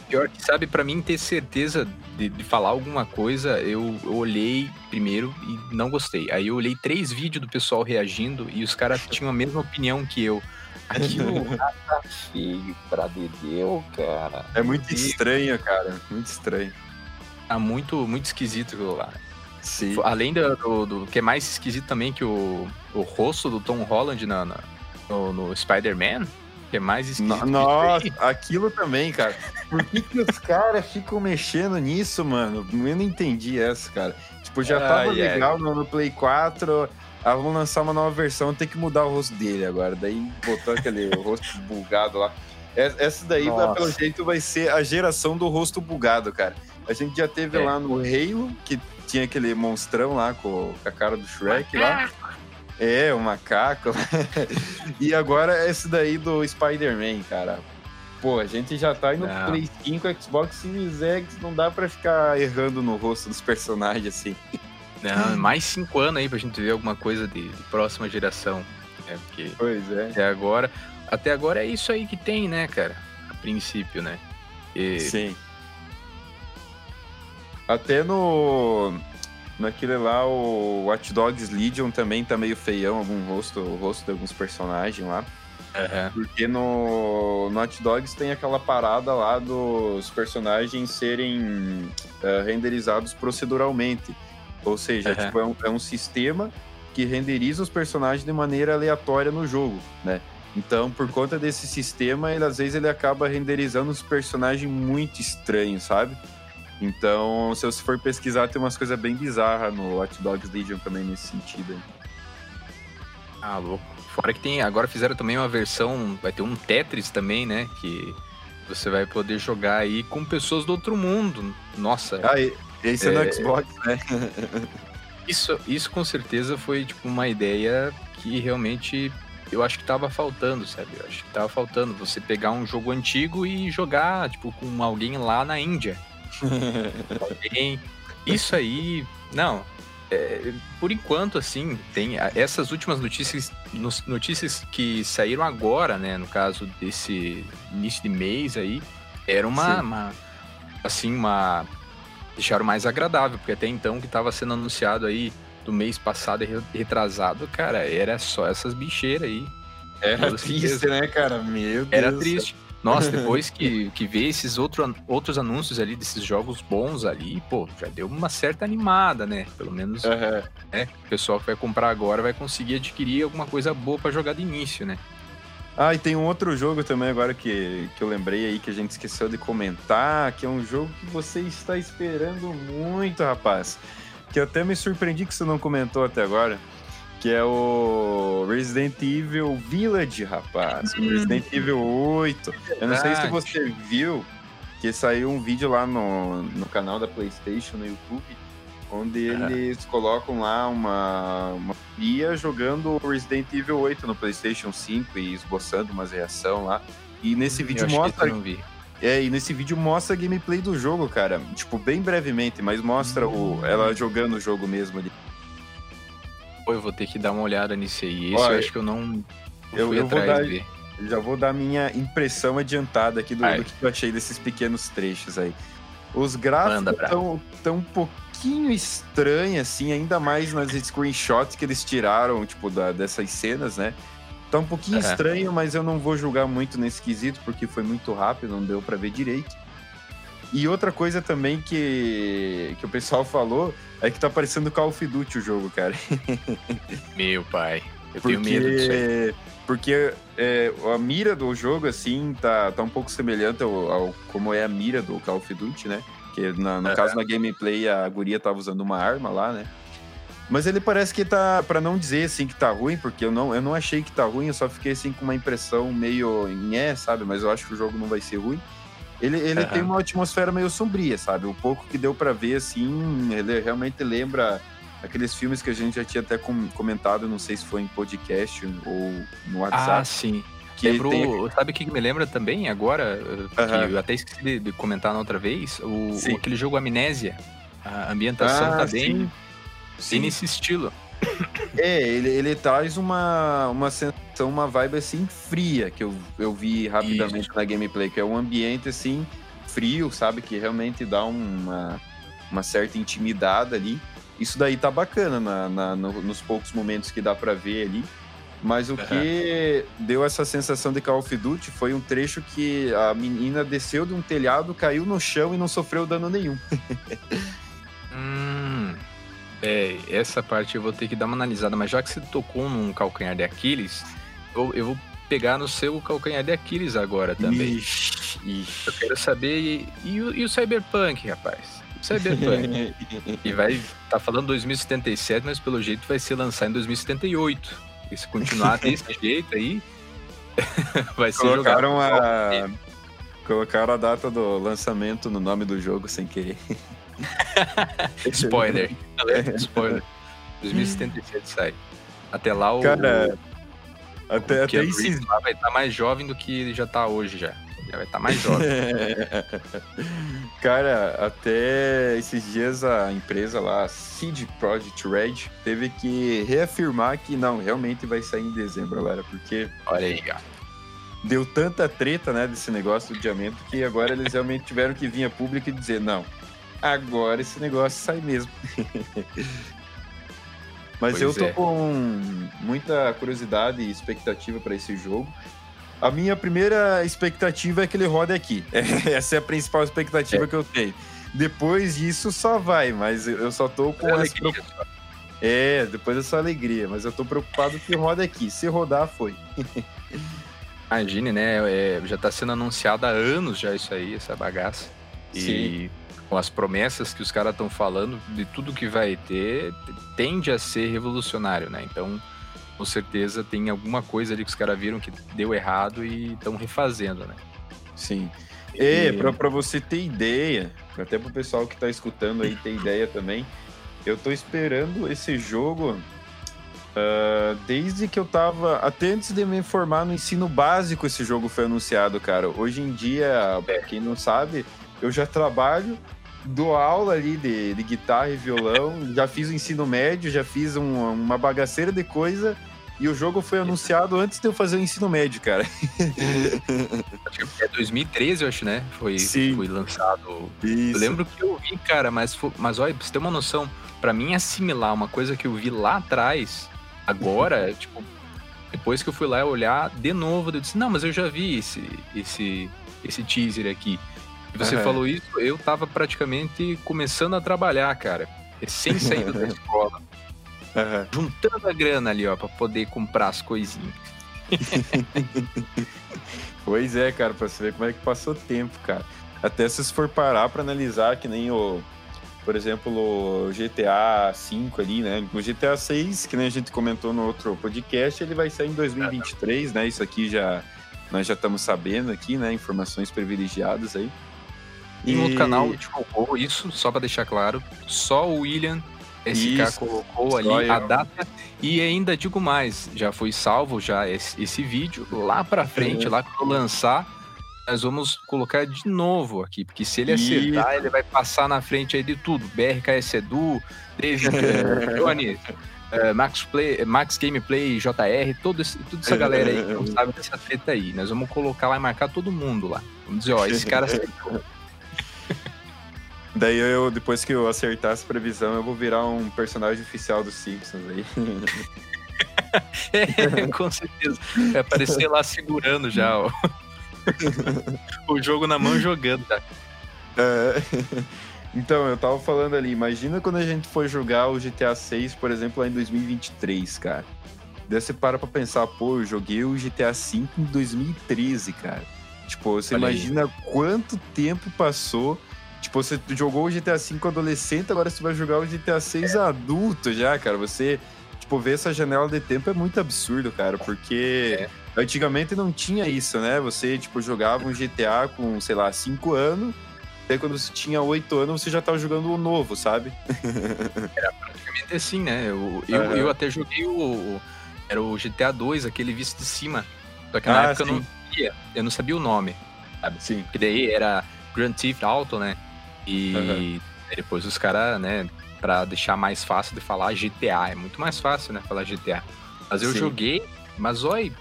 Pior que, sabe, para mim ter certeza de, de, falar alguma coisa, eu, eu, olhei primeiro e não gostei. Aí eu olhei três vídeos do pessoal reagindo e os caras tinham a mesma opinião que eu. Aquilo (laughs) tá feio pra Dedeu, cara. É muito estranho, cara. Muito estranho. Tá muito, muito esquisito aquilo lá. Sim. Além do, do, do, que é mais esquisito também que o, o rosto do Tom Holland na, na no, no Spider-Man que é mais esquisito. Nossa, aquilo também, cara. Por que, que os caras ficam mexendo nisso, mano? Eu não entendi essa, cara. Tipo, já tava legal no, no, Play 4. Ah, vamos lançar uma nova versão, tem que mudar o rosto dele agora. Daí botou aquele (laughs) rosto bugado lá. Essa daí, Nossa. pelo jeito, vai ser a geração do rosto bugado, cara. A gente já teve é. lá no Halo, que tinha aquele monstrão lá com, a cara do Shrek lá. É, o macaco. (laughs) e agora esse daí do Spider-Man, cara. Pô, a gente já tá indo no Play 5, Xbox Series X, não dá pra ficar errando no rosto dos personagens assim. Não, mais cinco anos aí pra gente ver alguma coisa de, de próxima geração. Né? Porque pois é. Até agora, até agora é isso aí que tem, né, cara? A princípio, né? E... Sim. Até no Naquele lá, o Watch Dogs Legion também tá meio feião, algum rosto, o rosto de alguns personagens lá. Uhum. Porque no, no Hot Dogs tem aquela parada lá dos personagens serem uh, renderizados proceduralmente. Ou seja, uhum. tipo, é, um, é um sistema que renderiza os personagens de maneira aleatória no jogo, né? Então, por conta desse sistema, ele às vezes ele acaba renderizando os personagens muito estranhos, sabe? Então, se você for pesquisar, tem umas coisas bem bizarras no Hot Dogs Legion também nesse sentido. Ah, louco. Fora que tem, agora fizeram também uma versão, vai ter um Tetris também, né? Que você vai poder jogar aí com pessoas do outro mundo. Nossa. Ah, esse é, é no Xbox, né? (laughs) isso, isso com certeza foi tipo uma ideia que realmente eu acho que tava faltando, sabe? Eu acho que tava faltando você pegar um jogo antigo e jogar, tipo, com alguém lá na Índia. (laughs) Isso aí, não. É, por enquanto, assim, tem essas últimas notícias, notícias que saíram agora, né? No caso desse início de mês aí, era uma, uma assim, uma deixaram mais agradável, porque até então que estava sendo anunciado aí do mês passado e retrasado, cara, era só essas bicheiras aí. Era triste, né, cara? Meu Deus. Era triste. Nossa, (laughs) depois que, que vê esses outro, outros anúncios ali desses jogos bons ali, pô, já deu uma certa animada, né? Pelo menos uhum. né, o pessoal que vai comprar agora vai conseguir adquirir alguma coisa boa para jogar de início, né? Ah, e tem um outro jogo também agora que, que eu lembrei aí que a gente esqueceu de comentar, que é um jogo que você está esperando muito, rapaz que eu até me surpreendi que você não comentou até agora, que é o Resident Evil Village, rapaz. O Resident hum. Evil 8. Eu não sei se você viu que saiu um vídeo lá no, no canal da PlayStation, no YouTube, onde eles colocam lá uma, uma guia jogando Resident Evil 8 no PlayStation 5 e esboçando umas reação lá. E nesse hum, vídeo mostra. É, e nesse vídeo mostra a gameplay do jogo, cara. Tipo, bem brevemente, mas mostra o, ela jogando o jogo mesmo ali. Pô, eu vou ter que dar uma olhada nisso aí. Isso Olha, eu acho que eu não. Eu, eu vou dar. Já vou dar minha impressão adiantada aqui do, do, que eu achei desses pequenos trechos aí. Os gráficos estão tão um pouquinho estranhos, assim, ainda mais nas screenshots que eles tiraram, tipo, da, dessas cenas, né? Tá um pouquinho uhum. estranho, mas eu não vou julgar muito nesse quesito, porque foi muito rápido, não deu para ver direito. E outra coisa também que, que o pessoal falou é que tá parecendo Call of Duty o jogo, cara. (laughs) Meu pai, eu porque, tenho medo disso aí. Porque é, a mira do jogo, assim, tá, tá um pouco semelhante ao, ao como é a mira do Call of Duty, né? Que na, no uhum. caso, na gameplay, a guria tava usando uma arma lá, né? Mas ele parece que tá, para não dizer assim que tá ruim, porque eu não, eu não achei que tá ruim, eu só fiquei assim com uma impressão meio é, sabe? Mas eu acho que o jogo não vai ser ruim. Ele, ele uhum. tem uma atmosfera meio sombria, sabe? O pouco que deu para ver, assim, ele realmente lembra aqueles filmes que a gente já tinha até comentado, não sei se foi em podcast ou no WhatsApp. Ah, sim. Que Lembro, tem... sabe o que me lembra também agora? Uhum. Que eu até esqueci de, de, comentar na outra vez. O, o, aquele jogo Amnésia. A ambientação ah, tá bem. Sim Sim. nesse estilo. (laughs) É, ele, ele traz uma, uma sensação, uma vibe assim fria, que eu, eu vi rapidamente Isso. na gameplay, que é um ambiente assim frio, sabe? Que realmente dá uma, uma certa intimidade ali. Isso daí tá bacana na, na no, nos poucos momentos que dá para ver ali. Mas o uhum. que deu essa sensação de Call of Duty foi um trecho que a menina desceu de um telhado, caiu no chão e não sofreu dano nenhum. (laughs) essa parte eu vou ter que dar uma analisada, mas já que você tocou num calcanhar de Aquiles, eu, eu vou pegar no seu calcanhar de Aquiles agora também. Ixi, ixi. Eu quero saber. E, e, o, e o Cyberpunk, rapaz? O Cyberpunk. (laughs) e vai. Tá falando 2077, mas pelo jeito vai ser lançado em 2078. E se continuar (laughs) desse jeito aí, (laughs) vai ser Colocaram jogado. A... Colocaram a data do lançamento no nome do jogo sem querer. (laughs) Spoiler. Spoiler. 2077 sai. Até lá o. Cara, até, o até esses... vai estar tá mais jovem do que ele já está hoje já. Já vai estar tá mais jovem. (laughs) Cara, até esses dias a empresa lá, Seed Project Red, teve que reafirmar que não, realmente vai sair em dezembro agora, porque. Olha aí, ó. Deu tanta treta, né, desse negócio do diamento, que agora eles realmente tiveram que vir a público e dizer: não, agora esse negócio sai mesmo. (laughs) Mas pois eu tô é. com muita curiosidade e expectativa para esse jogo. a minha primeira expectativa é que ele rode aqui. (laughs) Essa é a principal expectativa é. que eu tenho. Depois disso só vai, mas eu só tô com é essa É, depois essa alegria, mas eu tô preocupado que roda aqui. Se rodar, foi. (laughs) Imagine, né? É, já tá sendo anunciado há anos já isso aí, essa bagaça. E Sim. Com as promessas que os caras estão falando de tudo que vai ter, tende a ser revolucionário, né? Então, com certeza tem alguma coisa ali que os caras viram que deu errado e estão refazendo, né? Sim. É, e... para você ter ideia, até pro pessoal que tá escutando aí ter ideia também, eu tô esperando esse jogo uh, desde que eu tava. Até antes de me formar no ensino básico, esse jogo foi anunciado, cara. Hoje em dia, pra quem não sabe, eu já trabalho, dou aula ali de, de guitarra e violão, já fiz o ensino médio, já fiz um, uma bagaceira de coisa e o jogo foi anunciado antes de eu fazer o ensino médio, cara. (laughs) É 2013, eu acho, né? Foi, Sim. foi lançado. Isso. Eu lembro que eu vi, cara, mas, mas olha, pra você ter uma noção, para mim assimilar uma coisa que eu vi lá atrás, agora, tipo, depois que eu fui lá olhar de novo, eu disse, não, mas eu já vi esse, esse, esse teaser aqui. E você uhum. falou isso, eu tava praticamente começando a trabalhar, cara. Sem (laughs) sair da escola. Uhum. Juntando a grana ali, ó, pra poder comprar as coisinhas. (laughs) pois é, cara, pra você ver como é que passou tempo, cara. Até se você for parar pra analisar, que nem o, por exemplo, o GTA V ali, né? O GTA 6, que nem a gente comentou no outro podcast, ele vai sair em 2023, né? Isso aqui já nós já estamos sabendo aqui, né? Informações privilegiadas aí. E no outro canal divulgou isso, só para deixar claro, só o William SK Isso, colocou ali a data e ainda digo mais, já foi salvo já esse, esse vídeo lá para frente, uhum. lá quando lançar, nós vamos colocar de novo aqui, porque se ele acertar, Isso. ele vai passar na frente aí de tudo. BRKS Edu, David (laughs) Johnny, uh, Max, Play, Max Gameplay, JR, todo esse, toda essa galera aí que não sabe dessa treta aí. Nós vamos colocar lá e marcar todo mundo lá. Vamos dizer, ó, esse cara acertou. (laughs) Daí eu, depois que eu acertar essa previsão, eu vou virar um personagem oficial dos Simpsons aí. é, (laughs) com certeza. Vai aparecer lá segurando já ó. (laughs) o jogo na mão jogando, tá? É. (laughs) Então, eu tava falando ali, imagina quando a gente for jogar o GTA 6, por exemplo, lá em 2023, cara. Daí você para pra pensar, pô, eu joguei o GTA 5 em 2013, cara. Tipo, você Olha imagina aí. quanto tempo passou Tipo, você jogou o GTA V adolescente, agora você vai jogar o GTA 6 é. adulto já, cara. Você, tipo, ver essa janela de tempo é muito absurdo, cara, porque é. antigamente não tinha isso, né? Você, tipo, jogava um GTA com, sei lá, 5 anos, Até quando você tinha 8 anos, você já tava jogando o novo, sabe? (laughs) Era praticamente assim, né? Eu, eu, uhum. eu até joguei o. Era o GTA 2, aquele visto de cima. Só que na ah, época sim. eu não sabia, eu não sabia o nome, sabe? Sim. Porque daí era Grand Theft Auto, né? E uhum. depois os caras, né, pra deixar mais fácil de falar GTA. É muito mais fácil, né, falar GTA. Mas eu Sim. joguei, mas olha,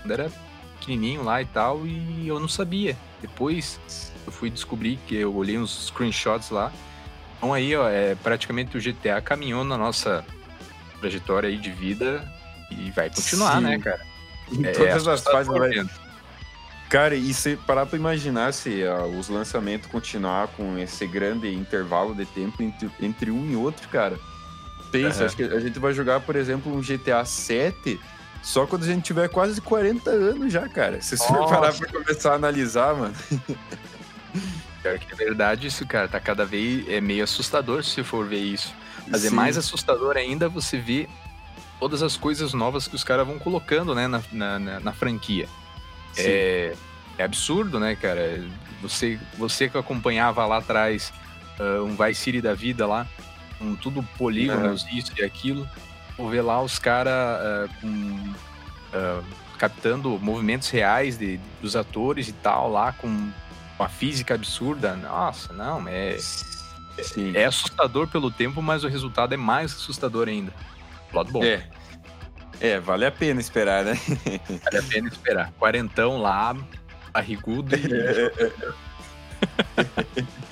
quando era pequenininho lá e tal, e eu não sabia. Depois eu fui descobrir que eu olhei uns screenshots lá. Então aí, ó, é praticamente o GTA caminhou na nossa trajetória aí de vida e vai continuar, Sim. né, cara? Em é, todas as fases vai, Cara, e se parar pra imaginar se uh, os lançamentos continuar com esse grande intervalo de tempo entre, entre um e outro, cara. Pensa, uhum. acho que a gente vai jogar, por exemplo, um GTA 7 só quando a gente tiver quase 40 anos já, cara. Se você for parar pra começar a analisar, mano. (laughs) Pior que é verdade isso, cara. Tá cada vez é meio assustador se for ver isso. Mas é Sim. é mais assustador ainda você ver todas as coisas novas que os caras vão colocando, né, na, na, na, na franquia. É, é, absurdo, né, cara? Você, você que acompanhava lá atrás uh, um Vice City da vida lá, com tudo polígonos, uhum. isso e aquilo, vou ver lá os caras uh, com. Uh, captando movimentos reais de, dos atores e tal, lá com uma física absurda. Nossa, não, é. Sim. É assustador pelo tempo, mas o resultado é mais assustador ainda. Lado bom. É. É, vale a pena esperar, né? Vale a pena esperar. Quarentão lá, barrigudo e... (laughs)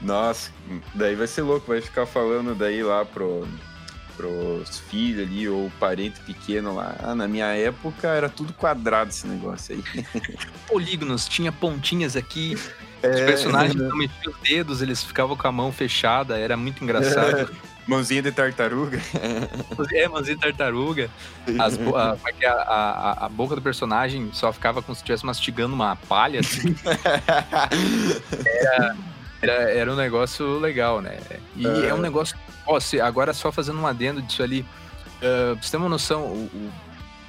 Nossa, daí vai ser louco, vai ficar falando daí lá pro, pros filhos ali, ou parente pequeno lá. Ah, na minha época era tudo quadrado esse negócio aí. (laughs) Polígonos, tinha pontinhas aqui. É, os personagens não metiam os dedos, eles ficavam com a mão fechada, era muito engraçado. É. (laughs) Mãozinha de tartaruga. (laughs) É, mãozinha de tartaruga. As, a, é a, a, a, boca do personagem só ficava como se estivesse mastigando uma palha. Assim. (laughs) Era, era, era, um negócio legal, né? E é, é um negócio. Ó, se, agora só fazendo um adendo disso ali. Uh, pra você ter uma noção, o,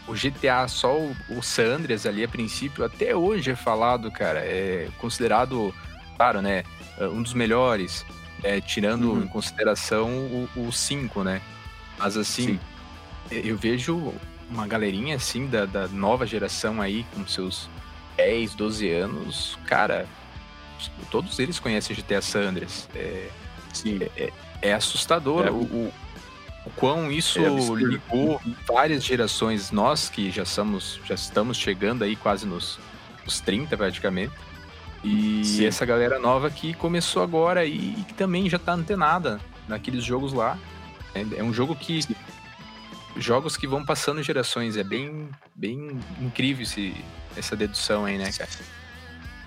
o, o GTA, só o, o San Andreas ali, a princípio, até hoje é falado, cara. É considerado, claro, né? Um dos melhores é, tirando uhum. em consideração o 5, né? Mas assim, Sim. eu vejo uma galerinha assim da, da, nova geração aí, com seus 10, 12 anos, cara, todos eles conhecem GTA San Andreas. É, Sim. É, é, é assustador é. O, o, o, quão isso é ligou várias gerações. Nós que já, somos, já estamos chegando aí quase nos, nos 30 praticamente e Sim. essa galera nova que começou agora e, que também já tá antenada naqueles jogos lá. É, é um jogo que. Sim. Jogos que vão passando gerações. É bem, bem incrível esse, essa dedução aí, né, cara?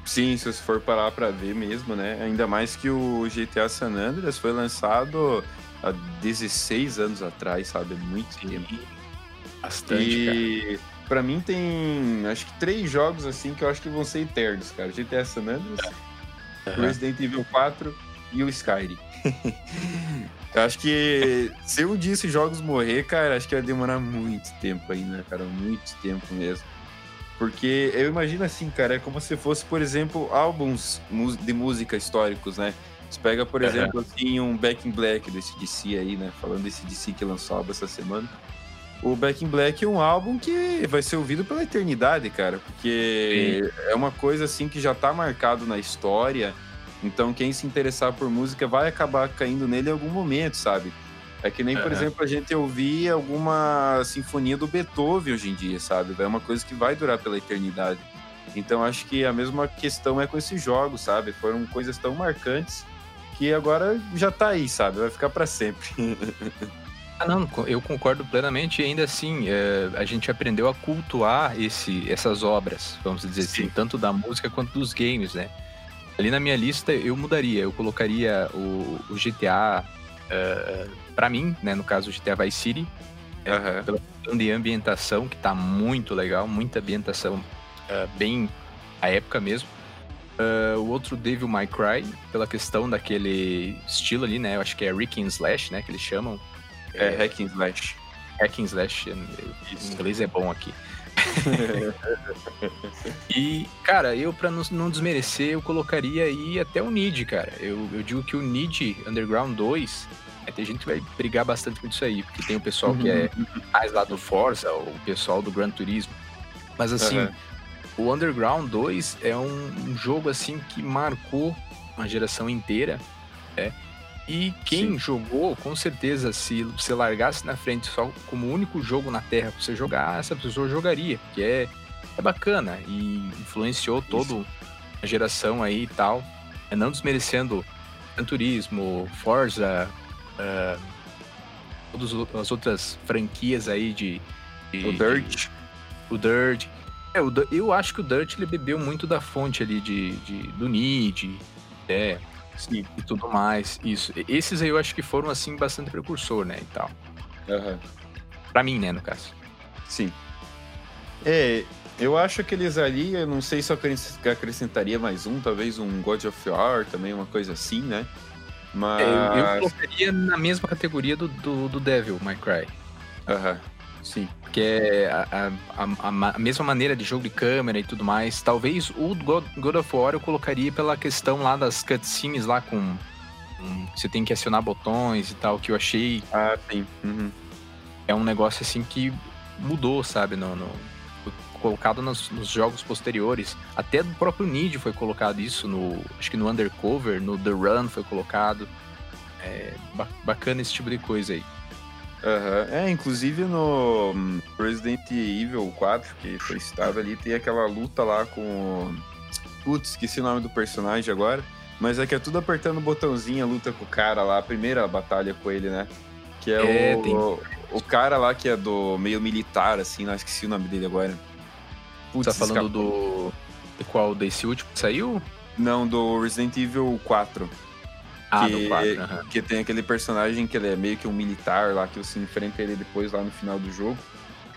Sim, se você for parar pra ver mesmo, né? Ainda mais que o GTA San Andreas foi lançado há 16 anos atrás, sabe? Muito tempo. Bastante, e... cara Pra mim tem, acho que três jogos assim que eu acho que vão ser eternos, cara. GTA San Andreas, uhum. Resident Evil 4 e o Skyrim. (laughs) eu acho que se um dia esses jogos morrer, cara, acho que vai demorar muito tempo ainda, cara. Muito tempo mesmo. Porque eu imagino assim, cara, é como se fosse, por exemplo, álbuns de música históricos, né? Você pega, por uhum. exemplo, assim, um Back in Black desse DC aí, né? Falando desse DC que lançou álbum essa semana o Back in Black é um álbum que vai ser ouvido pela eternidade, cara, porque Sim. é uma coisa assim que já tá marcado na história. Então quem se interessar por música vai acabar caindo nele em algum momento, sabe? É que nem, por uhum. exemplo, a gente ouvir alguma sinfonia do Beethoven hoje em dia, sabe? É uma coisa que vai durar pela eternidade. Então acho que a mesma questão é com esses jogos, sabe? Foram coisas tão marcantes que agora já tá aí, sabe? Vai ficar para sempre. (laughs) Ah, não, eu concordo plenamente. E ainda assim, é, a gente aprendeu a cultuar esse, essas obras, vamos dizer assim, Sim. assim, tanto da música quanto dos games, né? Ali na minha lista eu mudaria, eu colocaria o, o GTA, uh, é, para mim, né, no caso o GTA Vice City, uhum. pela questão de ambientação, que tá muito legal, muita ambientação uh, bem à época mesmo. Uh, o outro Devil May Cry, pela questão daquele estilo ali, né? Eu acho que é Rick and Slash, né? Que eles chamam. É, é Hack and Slash. Hack and Slash, Isso. inglês é bom aqui. (laughs) e, cara, eu pra não, não, desmerecer, eu colocaria aí até o Nid, cara. Eu, eu digo que o Nid Underground 2, é, tem gente que vai brigar bastante com isso aí, porque tem o pessoal que é uhum. mais lá do Forza, o pessoal do Gran Turismo. Mas assim, uhum. o Underground 2 é um, um, jogo assim que marcou uma geração inteira, né? E quem Sim. jogou, com certeza, se você largasse na frente só como único jogo na Terra pra você jogar, essa pessoa jogaria, que é, é bacana e influenciou toda a geração aí e tal. É não desmerecendo Gran Turismo, Forza, uh, todas as outras franquias aí de. de o Dirt. De, o Dirt. É, o, eu acho que o Dirt ele bebeu muito da fonte ali de, de do Need, é, Sim. e tudo mais. Isso. Esses aí eu acho que foram, assim, bastante precursor, né, e tal. Uhum. Pra mim, né, no caso. Sim. É, eu acho que eles ali, eu não sei se eu acrescentaria mais um, talvez um God of War também, uma coisa assim, né? Mas... É, eu, eu colocaria na mesma categoria do, do, do Devil May Cry. Aham. Uhum. Sim. Que é a, a, a, mesma maneira de jogo de câmera e tudo mais. Talvez o God, of War eu colocaria pela questão lá das cutscenes lá com. Você tem que acionar botões e tal, que eu achei. Ah, sim. Uhum. É um negócio assim que mudou, sabe? No, no colocado nos, nos, jogos posteriores. Até do próprio Need foi colocado isso no. Acho que no Undercover, no The Run foi colocado. É bacana esse tipo de coisa aí. Uhum. É, inclusive no hum, Resident Evil 4, que foi citado ali, tem aquela luta lá com. Putz, esqueci o nome do personagem agora. Mas é que é tudo apertando o botãozinho, a luta com o cara lá, a primeira batalha com ele, né? Que é, é o, tem... o, cara lá que é do meio militar, assim, não esqueci o nome dele agora. Putz, tá falando do. De qual? Desse último que saiu? Não, do Resident Evil 4. Ah, que, do 4. Uhum. Que tem aquele personagem que ele é meio que um militar lá, que você enfrenta ele depois lá no final do jogo.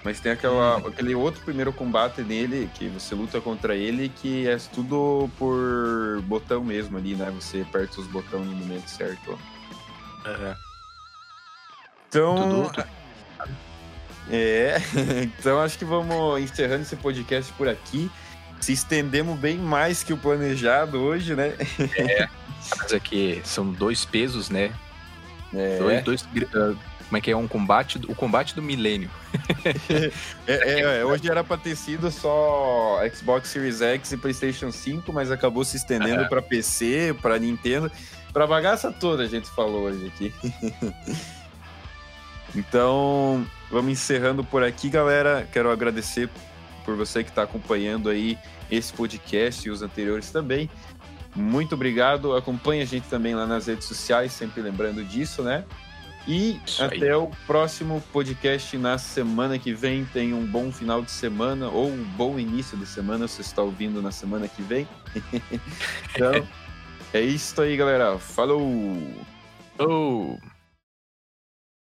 Mas tem aquela, hum. aquele outro primeiro combate nele, que você luta contra ele, que é tudo por botão mesmo ali, né? Você aperta os botões no momento certo. É. Então. Tudo, É, (laughs) então acho que vamos encerrando esse podcast por aqui. Se estendemos bem mais que o planejado hoje, né? É, (laughs) mas aqui são dois pesos, né? É. Dois, dois, como é que é um combate, o combate do milênio. (laughs) é, é, é, hoje era para ter sido só Xbox Series X e PlayStation 5, mas acabou se estendendo para PC, para Nintendo, para bagaça toda a gente falou hoje aqui. (laughs) então, vamos encerrando por aqui, galera. Quero agradecer por você que está acompanhando aí esse podcast e os anteriores também. Muito obrigado. Acompanhe a gente também lá nas redes sociais, sempre lembrando disso, né? E Isso até aí. o próximo podcast na semana que vem. Tenha um bom final de semana ou um bom início de semana, se você está ouvindo na semana que vem. (laughs) então, (laughs) é isso aí, galera. Falou! Oh.